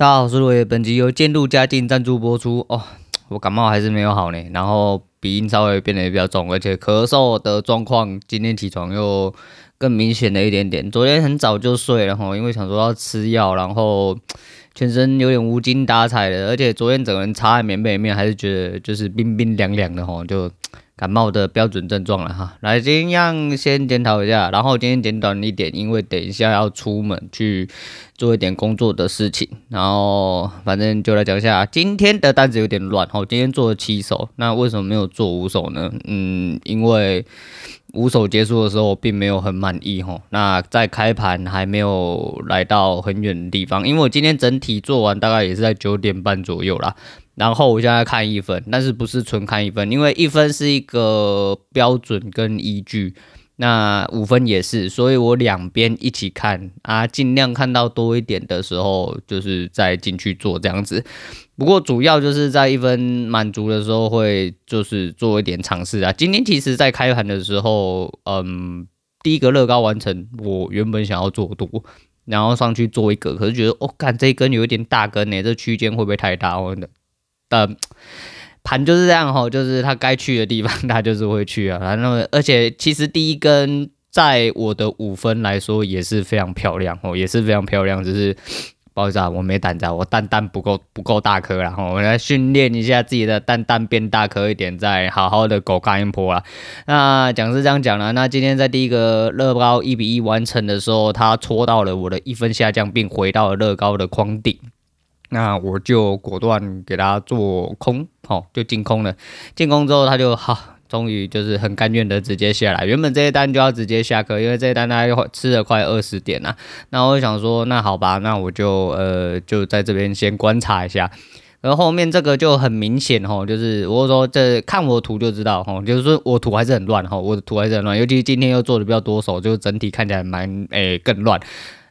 大家好，我是罗爷，本集由渐入佳境赞助播出。哦，我感冒还是没有好呢，然后鼻音稍微变得也比较重，而且咳嗽的状况今天起床又更明显了一点点。昨天很早就睡了哈，因为想说要吃药，然后 全身有点无精打采的，而且昨天整个人插在棉被里面，还是觉得就是冰冰凉凉的哈，就。感冒的标准症状了哈，来，今天先检讨一下，然后今天简短一点，因为等一下要出门去做一点工作的事情，然后反正就来讲一下今天的单子有点乱哈，今天做了七手，那为什么没有做五手呢？嗯，因为五手结束的时候我并没有很满意哈，那在开盘还没有来到很远的地方，因为我今天整体做完大概也是在九点半左右啦。然后我现在看一分，但是不是纯看一分，因为一分是一个标准跟依据，那五分也是，所以我两边一起看啊，尽量看到多一点的时候，就是再进去做这样子。不过主要就是在一分满足的时候，会就是做一点尝试啊。今天其实在开盘的时候，嗯，第一个乐高完成，我原本想要做多，然后上去做一个，可是觉得哦，干这一根有一点大根呢，这区间会不会太大？我的。盘就是这样吼，就是它该去的地方，它就是会去啊。然后，而且其实第一根在我的五分来说也是非常漂亮哦，也是非常漂亮。只是 不好意思啊，我没胆子，我蛋蛋不够不够大颗，然后我们来训练一下自己的蛋蛋变大颗一点，再好好的狗干一波啊。那讲是这样讲了，那今天在第一个乐高一比一完成的时候，它戳到了我的一分下降，并回到了乐高的框顶。那我就果断给他做空，好，就进空了。进空之后，他就好，终于就是很甘愿的直接下来。原本这一单就要直接下课，因为这一单他吃了快二十点了。那我想说，那好吧，那我就呃就在这边先观察一下。然后后面这个就很明显吼，就是我说这看我图就知道吼，就是说我图还是很乱哈，我的图还是很乱，尤其今天又做的比较多手，就整体看起来蛮诶、更乱。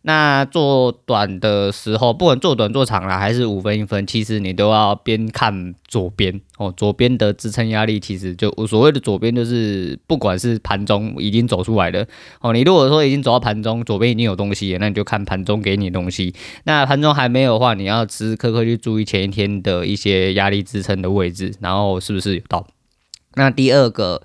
那做短的时候，不管做短做长啦，还是五分一分，其实你都要边看左边哦，左边的支撑压力，其实就我所谓的左边，就是不管是盘中已经走出来的哦，你如果说已经走到盘中，左边已经有东西，那你就看盘中给你东西。那盘中还没有的话，你要时时刻刻去注意前一天的一些压力支撑的位置，然后是不是有到。那第二个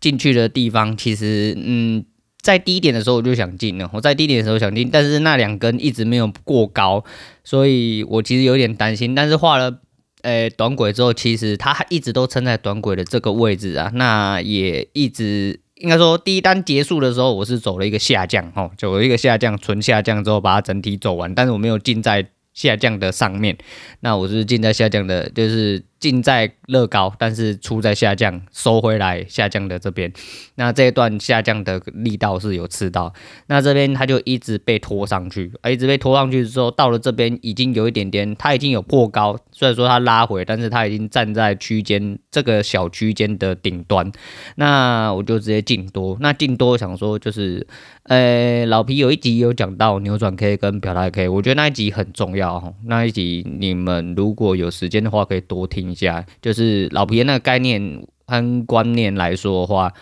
进去的地方，其实嗯。在低点的时候我就想进了，我在低点的时候想进，但是那两根一直没有过高，所以我其实有点担心。但是画了诶、短轨之后，其实它一直都撑在短轨的这个位置啊，那也一直应该说第一单结束的时候，我是走了一个下降，哦，走了一个下降，纯下降之后把它整体走完，但是我没有进在下降的上面，那我是进在下降的，就是。进在乐高，但是出在下降，收回来下降的这边，那这一段下降的力道是有吃到，那这边它就一直被拖上去，而一直被拖上去之后，到了这边已经有一点点，它已经有过高，虽然说它拉回，但是它已经站在区间这个小区间的顶端，那我就直接进多，那进多想说就是，呃，老皮有一集有讲到扭转 K 跟表达 K，我觉得那一集很重要，那一集你们如果有时间的话可以多听。家就是老皮那个概念和观念来说的话，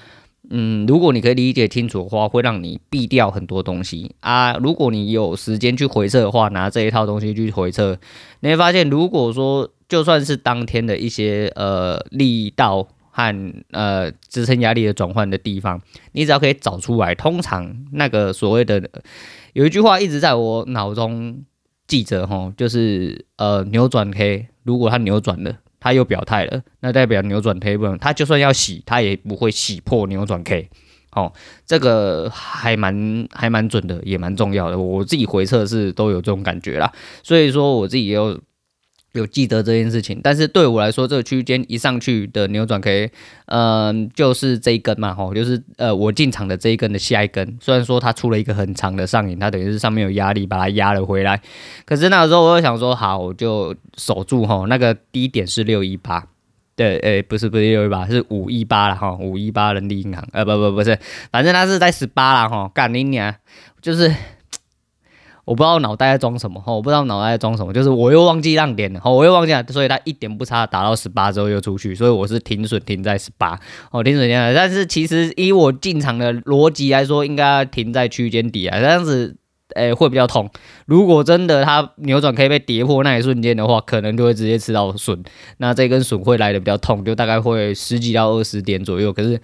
嗯，如果你可以理解清楚的话，会让你避掉很多东西啊。如果你有时间去回测的话，拿这一套东西去回测，你会发现，如果说就算是当天的一些呃力道和呃支撑压力的转换的地方，你只要可以找出来，通常那个所谓的有一句话一直在我脑中记着吼，就是呃扭转 K，如果它扭转了。他又表态了，那代表扭转 table，，他就算要洗，他也不会洗破扭转 K。哦，这个还蛮还蛮准的，也蛮重要的。我自己回测是都有这种感觉啦，所以说我自己也有。有记得这件事情，但是对我来说，这个区间一上去的扭转 K，嗯，就是这一根嘛，吼，就是呃我进场的这一根的下一根。虽然说它出了一个很长的上影，它等于是上面有压力把它压了回来，可是那个时候我就想说，好，我就守住吼，那个低点是六一八，对，诶、不是不是六一八，是五一八了哈，五一八人力银行，呃，不不不是，反正它是在十八了哈，干你娘，就是。我不知道脑袋在装什么，我不知道脑袋在装什么，就是我又忘记让点了，我又忘记了，所以它一点不差打到十八之后又出去，所以我是停损停在十八，哦，停损停在，但是其实以我进场的逻辑来说，应该停在区间底啊，这样子，诶会比较痛。如果真的它扭转可以被跌破那一瞬间的话，可能就会直接吃到笋。那这根笋会来的比较痛，就大概会十几到二十点左右。可是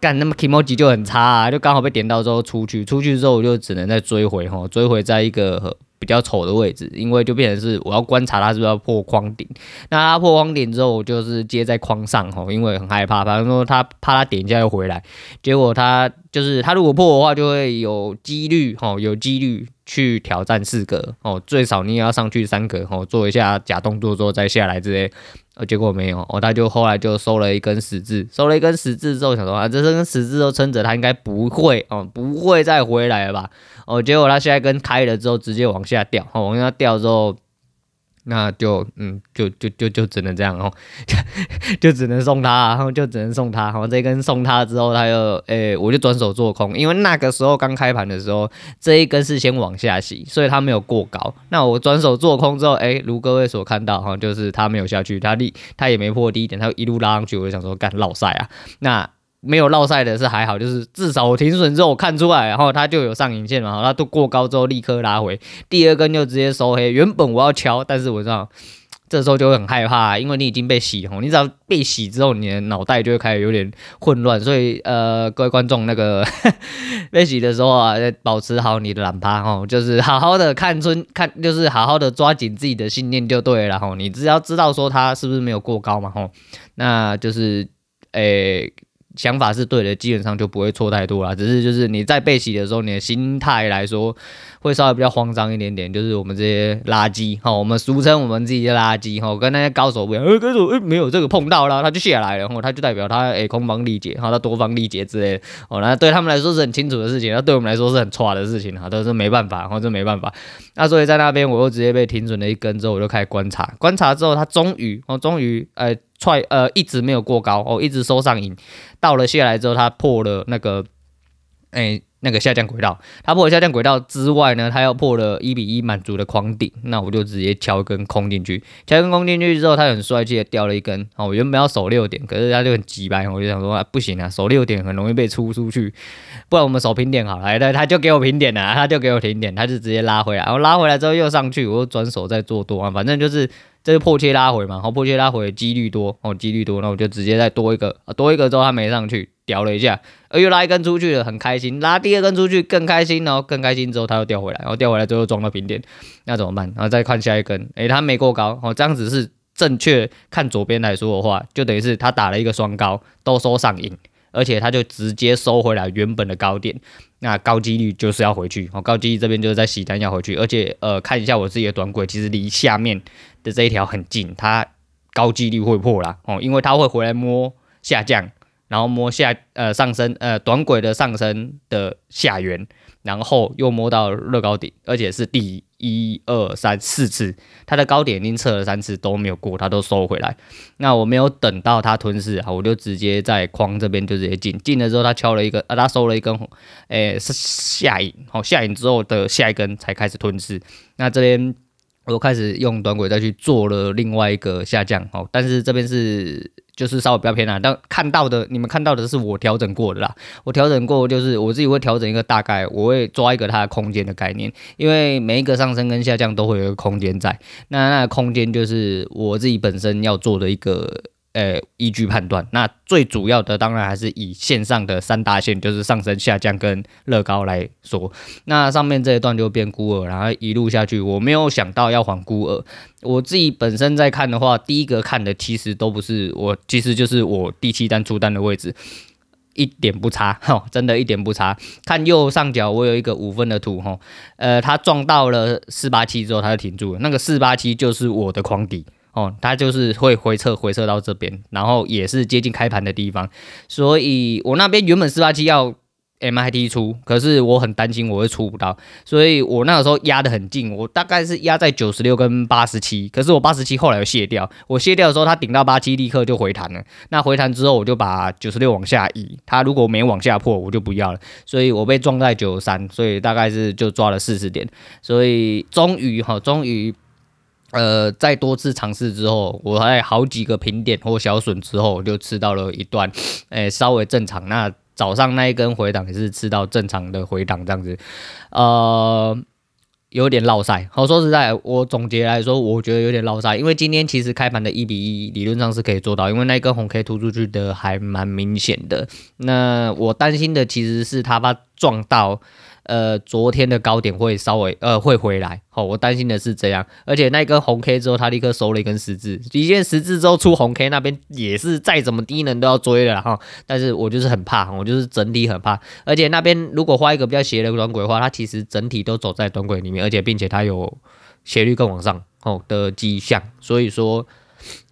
干那么 kimochi 就很差啊，就刚好被点到之后出去，出去之后我就只能再追回哈，追回在一个。比较丑的位置，因为就变成是我要观察它是不是要破框顶。那它破框顶之后，我就是接在框上吼，因为很害怕，反正说他怕他点一下又回来，结果他就是他如果破的话，就会有几率吼，有几率去挑战四格哦，最少你也要上去三格哦，做一下假动作之后再下来之类。呃，结果没有哦，他就后来就收了一根十字，收了一根十字之后，想说啊，这根十字都撑着，他应该不会哦，不会再回来了吧？哦，结果他现在根开了之后，直接往下掉，哦，往下掉之后。那就嗯，就就就就只能这样哦，就只能送他，然后就只能送他。然后这一根送他之后，他又诶、我就转手做空，因为那个时候刚开盘的时候，这一根是先往下洗，所以它没有过高。那我转手做空之后，诶、欸，如各位所看到哈，就是它没有下去，它立，它也没破低点，它一路拉上去，我就想说干老赛啊，那。没有落赛的是还好，就是至少我停损之后我看出来，然后它就有上影线嘛，它都过高之后立刻拉回，第二根就直接收黑。原本我要敲，但是我知道这时候就会很害怕，因为你已经被洗红，你只要被洗之后，你的脑袋就会开始有点混乱。所以呃，各位观众，那个 被洗的时候啊，保持好你的懒趴哦，就是好好的看春看，就是好好的抓紧自己的信念就对了哈。你只要知道说它是不是没有过高嘛吼，那就是诶。欸想法是对的，基本上就不会错太多啦。只是就是你在被洗的时候，你的心态来说会稍微比较慌张一点点。就是我们这些垃圾哈，我们俗称我们自己的垃圾哈，跟那些高手不一样。呃，高手诶没有这个碰到了，他就下来了，然后他就代表他诶空方力竭，哈，他多方力竭之类的。哦，那对他们来说是很清楚的事情，那对我们来说是很差的事情哈，都是没办法，或者没办法。那所以在那边我又直接被停损了一根之后，我就开始观察，观察之后他终于哦，终于呃。踹呃一直没有过高哦，一直收上影，到了下来之后，它破了那个，哎、那个下降轨道，它破了下降轨道之外呢，它又破了一比一满足的框顶，那我就直接敲一根空进去，敲一根空进去之后，它很帅气的掉了一根，哦，我原本要守六点，可是它就很急掰，我就想说啊不行啊，守六点很容易被出出去，不然我们守平点好了，对，他就给我平点了，他就给我平点，他就直接拉回来，然后拉回来之后又上去，我又转手再做多啊，反正就是。这是破切拉回嘛，然后破切拉回几率多哦，几率多，那我就直接再多一个，多一个之后它没上去，屌了一下，又拉一根出去了，很开心，拉第二根出去更开心，然后更开心之后它又掉回来，然后掉回来之后装到平点，那怎么办？然后再看下一根，诶，它没过高，哦，这样子是正确，看左边来说的话，就等于是它打了一个双高，都收上影。而且它就直接收回来原本的高点，那高几率就是要回去哦，高几率这边就是在洗单要回去，而且呃看一下我自己的短轨，其实离下面的这一条很近，它高几率会破啦哦，因为它会回来摸下降，然后摸下呃上升呃短轨的上升的下缘，然后又摸到乐高顶，而且是第一一二三四次，它的高点已经测了三次都没有过，它都收回来。那我没有等到它吞噬啊，我就直接在框这边就直接进，进了之后它敲了一个，啊，它收了一根，诶、是下影，好，下影之后的下一根才开始吞噬。那这边我开始用短轨再去做了另外一个下降，哦，但是这边是。就是稍微比较偏难，但看到的你们看到的是我调整过的啦。我调整过，就是我自己会调整一个大概，我会抓一个它的空间的概念，因为每一个上升跟下降都会有一个空间在，那那空间就是我自己本身要做的一个。呃，依据判断，那最主要的当然还是以线上的三大线，就是上升、下降跟乐高来说。那上面这一段就变孤儿，然后一路下去，我没有想到要还孤儿。我自己本身在看的话，第一个看的其实都不是我，其实就是我第七单出单的位置，一点不差，哈，真的一点不差。看右上角，我有一个五分的图，哈，呃，它撞到了四八七之后，它就停住了。那个四八七就是我的框底。哦，它就是会回撤，回撤到这边，然后也是接近开盘的地方，所以我那边原本四八七要 MIT 出，可是我很担心我会出不到，所以我那个时候压得很近，我大概是压在九十六跟八十七，可是我八十七后来又卸掉，我卸掉的时候它顶到八七立刻就回弹了，那回弹之后我就把九十六往下移，它如果没往下破我就不要了，所以我被撞在九十三，所以大概是就抓了四十点，所以终于哈，终于。呃，在多次尝试之后，我还好几个平点或小损之后，就吃到了一段，诶、稍微正常。那早上那一根回档也是吃到正常的回档这样子。呃，有点落赛。好，说实在，我总结来说，我觉得有点落赛，因为今天其实开盘的一比一理论上是可以做到，因为那一根红 K 突出去的还蛮明显的。那我担心的其实是他把撞到。呃，昨天的高点会稍微呃会回来，好、哦，我担心的是这样，而且那根红 K 之后，它立刻收了一根十字，一见十字之后出红 K 那边也是再怎么低能都要追了哈，但是我就是很怕，我就是整体很怕，而且那边如果画一个比较斜的短轨的话，它其实整体都走在短轨里面，而且并且它有斜率更往上哦的迹象，所以说。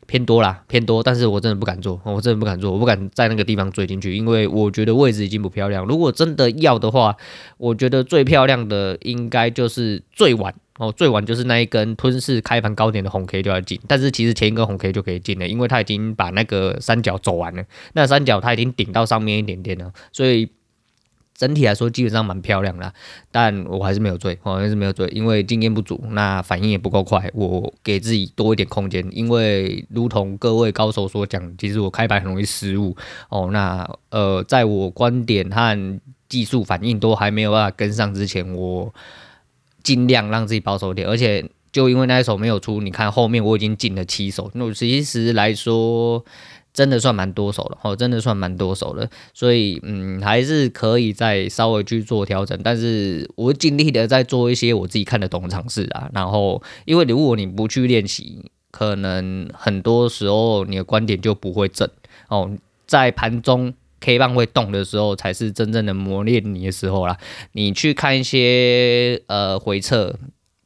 偏多啦，偏多，但是我真的不敢做，我真的不敢做，我不敢在那个地方追进去，因为我觉得位置已经不漂亮。如果真的要的话，我觉得最漂亮的应该就是最晚哦，最晚就是那一根吞噬开盘高点的红 K 就要进，但是其实前一根红 K 就可以进了，因为它已经把那个三角走完了，那三角它已经顶到上面一点点了，所以。整体来说基本上蛮漂亮的，但我还是没有追，我还是没有追，因为经验不足，那反应也不够快，我给自己多一点空间，因为如同各位高手所讲，其实我开牌很容易失误哦。那呃，在我观点和技术反应都还没有办法跟上之前，我尽量让自己保守点，而且就因为那一手没有出，你看后面我已经进了七手，那其实来说。真的算蛮多手了，哦，真的算蛮多手了，所以嗯，还是可以再稍微去做调整，但是我尽力的在做一些我自己看得懂的尝试啊。然后，因为如果你不去练习，可能很多时候你的观点就不会正哦。在盘中 K 棒会动的时候，才是真正的磨练你的时候啦。你去看一些呃回撤。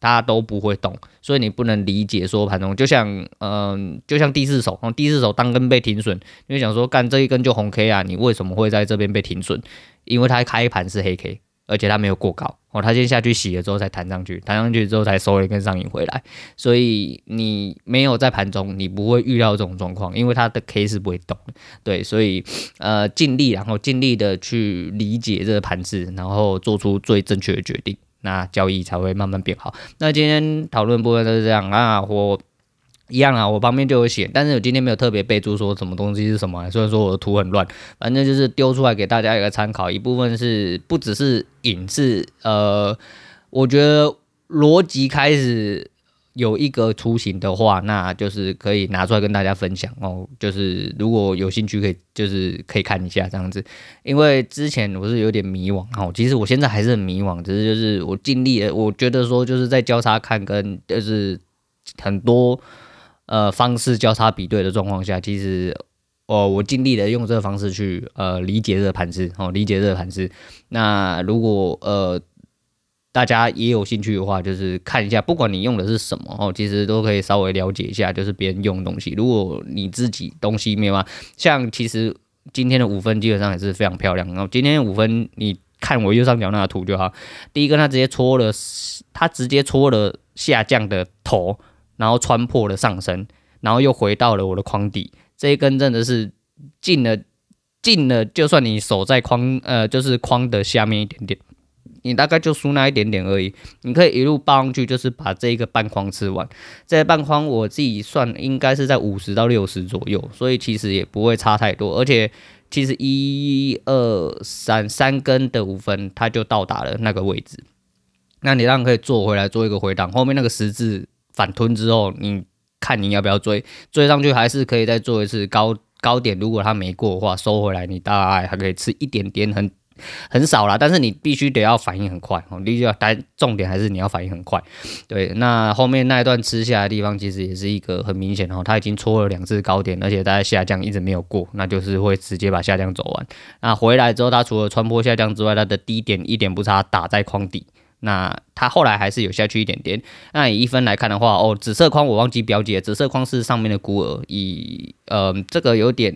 大家都不会动，所以你不能理解说盘中就像，嗯、就像第四手，第四手当根被停损，因为想说，干这一根就红 K 啊，你为什么会在这边被停损？因为它开盘是黑 K，而且它没有过高，哦，它先下去洗了之后才弹上去，弹上去之后才收了一根上影回来，所以你没有在盘中，你不会遇到这种状况，因为它的 K 是不会动的，对，所以呃，尽力，然后尽力的去理解这个盘势，然后做出最正确的决定。那交易才会慢慢变好。那今天讨论部分就是这样啊，我一样啊，我旁边就有写，但是我今天没有特别备注说什么东西是什么，虽然说我的图很乱，反正就是丢出来给大家一个参考。一部分是不只是影视，呃，我觉得逻辑开始。有一个雏形的话，那就是可以拿出来跟大家分享哦。就是如果有兴趣，可以就是可以看一下这样子。因为之前我是有点迷惘哦，其实我现在还是很迷惘，只是就是我尽力了。我觉得说就是在交叉看跟就是很多呃方式交叉比对的状况下，其实哦我尽力的用这个方式去呃理解这个盘势哦，理解这个盘势。那如果呃。大家也有兴趣的话，就是看一下，不管你用的是什么哦，其实都可以稍微了解一下，就是别人用的东西。如果你自己东西没有啊，像其实今天的五分基本上也是非常漂亮。然后今天的五分，你看我右上角那个图就好。第一个，它直接戳了，它直接戳了下降的头，然后穿破了上身，然后又回到了我的框底。这一根真的是进了，进了，就算你守在框，呃，就是框的下面一点点。你大概就输那一点点而已，你可以一路抱上去，就是把这一个半框吃完。这半框我自己算应该是在五十到六十左右，所以其实也不会差太多。而且其实一二三三根的五分，它就到达了那个位置。那你让可以做回来做一个回档，后面那个十字反吞之后，你看你要不要追？追上去还是可以再做一次高高点。如果它没过的话，收回来你大概还可以吃一点点很。很少啦，但是你必须得要反应很快哦。第一个，但重点还是你要反应很快。对，那后面那一段吃下来的地方，其实也是一个很明显哦，它已经戳了两次高点，而且它在下降一直没有过，那就是会直接把下降走完。那回来之后，它除了穿坡下降之外，它的低点一点不差打在框底。那它后来还是有下去一点点。那以一分来看的话，哦，紫色框我忘记标记了，紫色框是上面的孤儿。以呃，这个有点。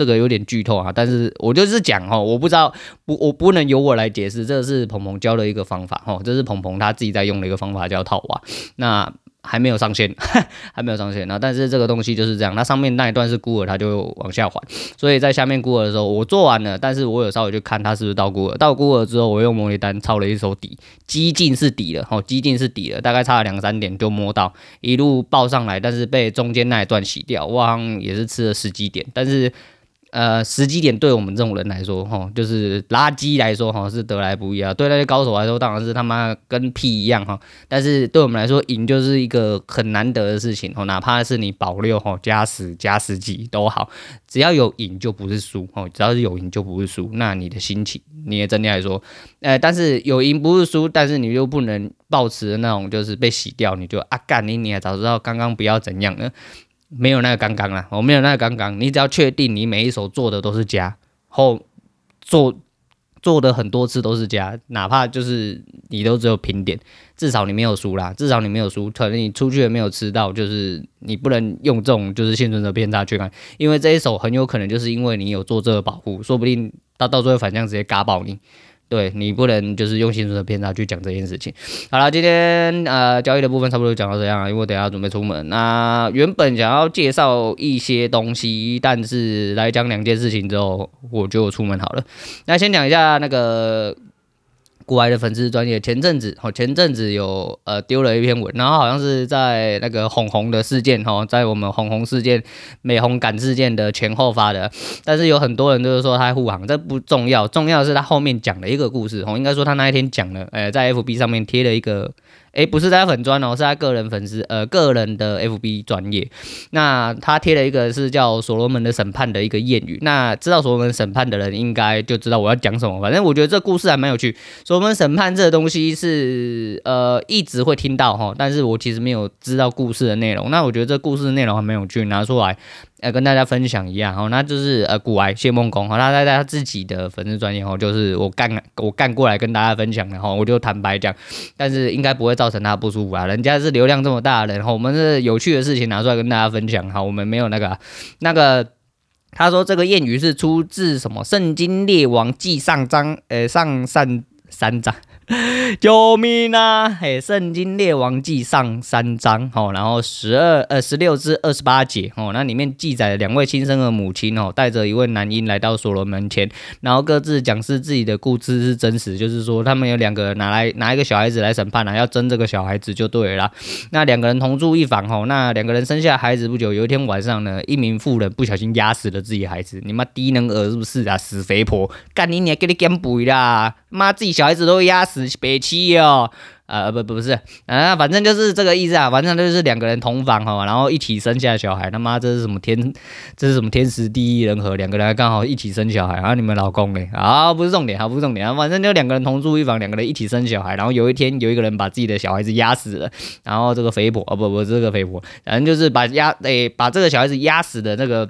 这个有点剧透啊，但是我就是讲哈，我不知道不，我不能由我来解释，这是鹏鹏教的一个方法哈，这是鹏鹏他自己在用的一个方法叫套娃，那还没有上线，还没有上线，那但是这个东西就是这样，它上面那一段是孤儿，它就往下滑，所以在下面孤儿的时候，我做完了，但是我有稍微去看它是不是到孤儿，到孤儿之后，我用模拟单抄了一手底，几近是底了，哈，几近是底了，大概差了两三点就摸到，一路报上来，但是被中间那一段洗掉，哇，也是吃了十几点，但是。呃，时机点对我们这种人来说，哈，就是垃圾来说，哈，是得来不易啊。对那些高手来说，当然是他妈跟屁一样，哈。但是对我们来说，赢就是一个很难得的事情，哦，哪怕是你保六，哈，加十加十几都好，只要有赢就不是输，哦，只要是有赢就不是输。那你的心情，你的整体来说，呃，但是有赢不是输，但是你又不能抱持那种，就是被洗掉，你就啊干你，你还早知道刚刚不要怎样呢？没有那个刚刚啦，我没有那个刚刚。你只要确定你每一手做的都是加，后做做的很多次都是加，哪怕就是你都只有平点，至少你没有输啦，至少你没有输。可能你出去也没有吃到，就是你不能用这种就是幸存者偏差去看，因为这一手很有可能就是因为你有做这个保护，说不定他到最后反向直接嘎爆你。对，你不能就是用心中的偏差去讲这件事情。好了，今天呃交易的部分差不多讲到这样，因为我等下准备出门。那原本想要介绍一些东西，但是来讲两件事情之后，我就出门好了。那先讲一下那个。古埃的粉丝专业前阵子哦，前阵子有呃丢了一篇文，然后好像是在那个红红的事件哦，在我们红红事件、美红感事件的前后发的，但是有很多人都是说他护航，这不重要，重要的是他后面讲了一个故事哦，应该说他那一天讲了，呃，在 FB 上面贴了一个。诶，不是他粉专哦，是他个人粉丝，呃，个人的 FB 专业。那他贴了一个是叫所罗门的审判的一个谚语。那知道所罗门审判的人，应该就知道我要讲什么。反正我觉得这故事还蛮有趣。所罗门审判这个东西是，呃，一直会听到哈，但是我其实没有知道故事的内容。那我觉得这故事的内容还蛮有趣，拿出来。呃，跟大家分享一样哈，那就是呃，古埃谢孟恭哈，他在他自己的粉丝专业哈，就是我干我干过来跟大家分享的哈，我就坦白讲，但是应该不会造成他不舒服啊，人家是流量这么大的人哈，我们是有趣的事情拿出来跟大家分享哈，我们没有那个那个，他说这个谚语是出自什么《圣经列王记上章》呃上三三章。救命啊！嘿，《圣经列王记上三章》哦，然后十二呃十六至二十八节哦，那里面记载了两位亲生的母亲哦，带着一位男婴来到所罗门前，然后各自讲述自己的故事是真实，就是说他们有两个拿来拿一个小孩子来审判了，要争这个小孩子就对了。那两个人同住一房哦，那两个人生下孩子不久，有一天晚上呢，一名妇人不小心压死了自己孩子，你妈低能儿是不是啊？死肥婆，干你娘给你减肥啦！妈，自己小孩子都压死，别气哦！呃，不不是，啊，反正就是这个意思啊，反正就是两个人同房哈，然后一起生下小孩。他妈，这是什么天？这是什么天时地利人和？两个人刚好一起生小孩，然后你们老公呢？啊，不是重点，啊，不是重点啊，反正就两个人同住一房，两个人一起生小孩。然后有一天，有一个人把自己的小孩子压死了，然后这个肥婆，哦不不，这个肥婆，反正就是把压，诶，把这个小孩子压死的那个。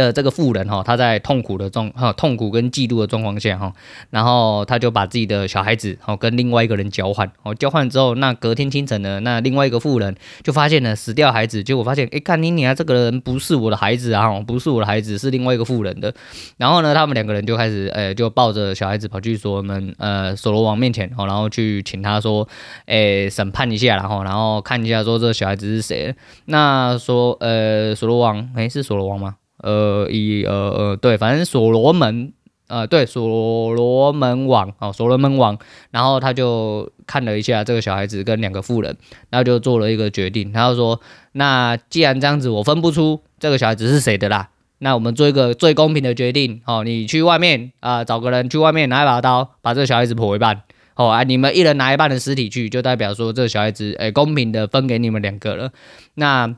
的这个妇人哈，他在痛苦的状哈痛苦跟嫉妒的状况下哈，然后他就把自己的小孩子哦跟另外一个人交换哦，交换之后，那隔天清晨呢，那另外一个妇人就发现了死掉孩子，结果发现哎，看你你啊，这个人不是我的孩子啊，不是我的孩子，是另外一个妇人的。然后呢，他们两个人就开始呃，就抱着小孩子跑去所罗门呃所罗王面前哦，然后去请他说，哎，审判一下，然后然后看一下说这小孩子是谁。那说呃所罗王哎是所罗王吗？呃，一呃呃，对，反正所罗门，呃，对，所罗门王，哦，所罗门王，然后他就看了一下这个小孩子跟两个妇人，然后就做了一个决定，他就说，那既然这样子，我分不出这个小孩子是谁的啦，那我们做一个最公平的决定，哦，你去外面啊，找个人去外面拿一把刀，把这个小孩子剖一半，哦，啊，你们一人拿一半的尸体去，就代表说这个小孩子，哎，公平的分给你们两个了，那。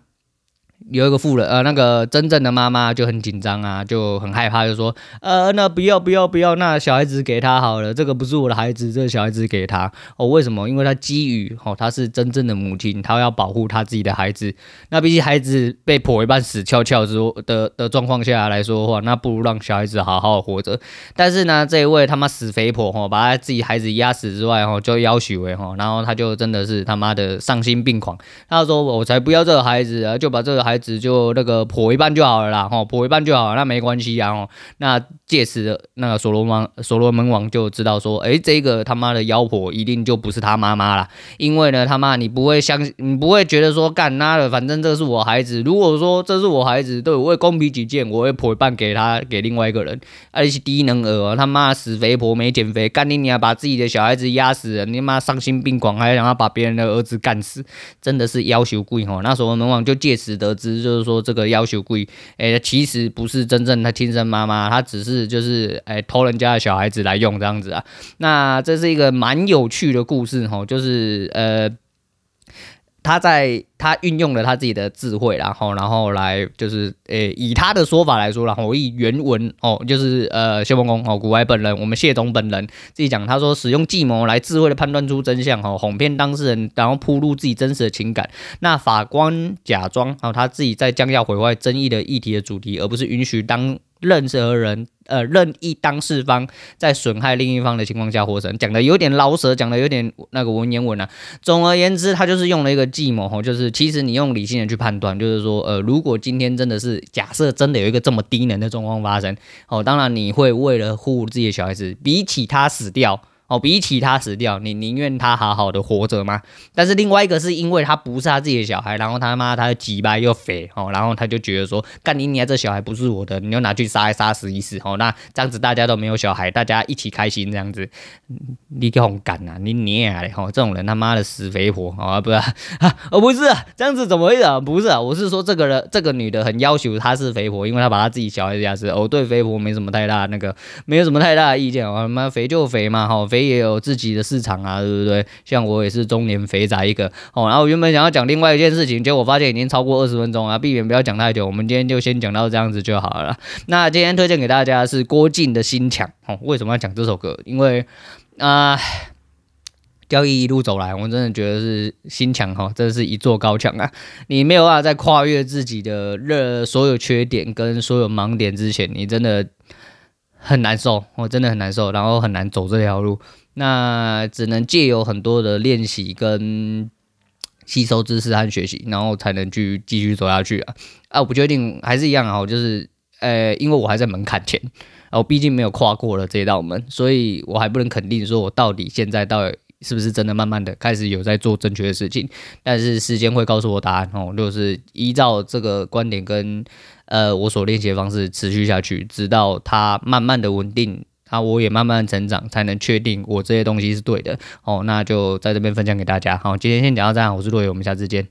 有一个妇人，呃，那个真正的妈妈就很紧张啊，就很害怕，就说，呃，那不要不要不要，那小孩子给他好了，这个不是我的孩子，这个小孩子给他。哦，为什么？因为他基于，哦，他是真正的母亲，他要保护他自己的孩子。那毕竟孩子被剖一半死翘翘之的的状况下来说的话，那不如让小孩子好好活着。但是呢，这一位他妈死肥婆，哈，把他自己孩子压死之外，哈，就要许为，哈，然后他就真的是他妈的丧心病狂，他说我才不要这个孩子啊，就把这个孩。孩子就那个剖一半就好了啦，吼，剖一半就好了，那没关系啊，吼。那届时的那个所罗门所罗门王就知道说，哎，这个他妈的妖婆一定就不是他妈妈啦，因为呢，他妈你不会相信，你不会觉得说干他的，反正这是我孩子。如果说这是我孩子，对我会公平起见，我会剖一半给他，给另外一个人。而且低能儿，他妈死肥婆没减肥，干你娘，把自己的小孩子压死，你妈丧心病狂，还想要把别人的儿子干死，真的是要求贵吼。那所罗门王就借此得知。只是，就是说这个要求贵，哎，其实不是真正他亲生妈妈，他只是就是哎偷人家的小孩子来用这样子啊。那这是一个蛮有趣的故事哈，就是呃。他在他运用了他自己的智慧，然后然后来就是诶、以他的说法来说，然后以原文哦，就是呃谢孟公哦，古来本人，我们谢总本人自己讲，他说使用计谋来智慧的判断出真相，哦，哄骗当事人，然后铺路自己真实的情感。那法官假装哦，他自己在将要毁坏争议的议题的主题，而不是允许当。任何人，呃，任意当事方在损害另一方的情况下获胜，讲的有点绕舌，讲的有点那个文言文啊。总而言之，他就是用了一个计谋哈，就是其实你用理性的去判断，就是说，呃，如果今天真的是假设真的有一个这么低能的状况发生，哦，当然你会为了护自己的小孩子，比起他死掉。哦，比起他死掉，你宁愿他好好的活着吗？但是另外一个是因为他不是他自己的小孩，然后他妈他鸡巴又肥哦，然后他就觉得说，干你娘这小孩不是我的，你就拿去杀一杀死一死哦，那这样子大家都没有小孩，大家一起开心这样子，你给红干啊，你娘嘞吼，这种人他妈的死肥婆啊，不是啊，哦不是啊，这样子怎么回事啊？不是啊，我是说这个人这个女的很要求她是肥婆，因为她把她自己小孩子压死，哦对肥婆没什么太大那个，没有什么太大的意见啊，他妈肥就肥嘛，哈肥。也有自己的市场啊，对不对？像我也是中年肥宅一个哦。然后原本想要讲另外一件事情，结果发现已经超过二十分钟啊，避免不要讲太久。我们今天就先讲到这样子就好了。那今天推荐给大家的是郭靖的心墙哦。为什么要讲这首歌？因为啊，交易一路走来，我真的觉得是心墙哈，真的是一座高墙啊。你没有办法在跨越自己的任所有缺点跟所有盲点之前，你真的。很难受，我真的很难受，然后很难走这条路，那只能借由很多的练习跟吸收知识和学习，然后才能去继续走下去啊！啊，我不确定，还是一样啊，就是呃，因为我还在门槛前，我毕竟没有跨过了这道门，所以我还不能肯定说我到底现在到底是不是真的慢慢的开始有在做正确的事情，但是时间会告诉我答案哦，就是依照这个观点跟。呃，我所练习的方式持续下去，直到它慢慢的稳定，啊，我也慢慢成长，才能确定我这些东西是对的。哦，那就在这边分享给大家。好，今天先讲到这样，我是洛伟，我们下次见。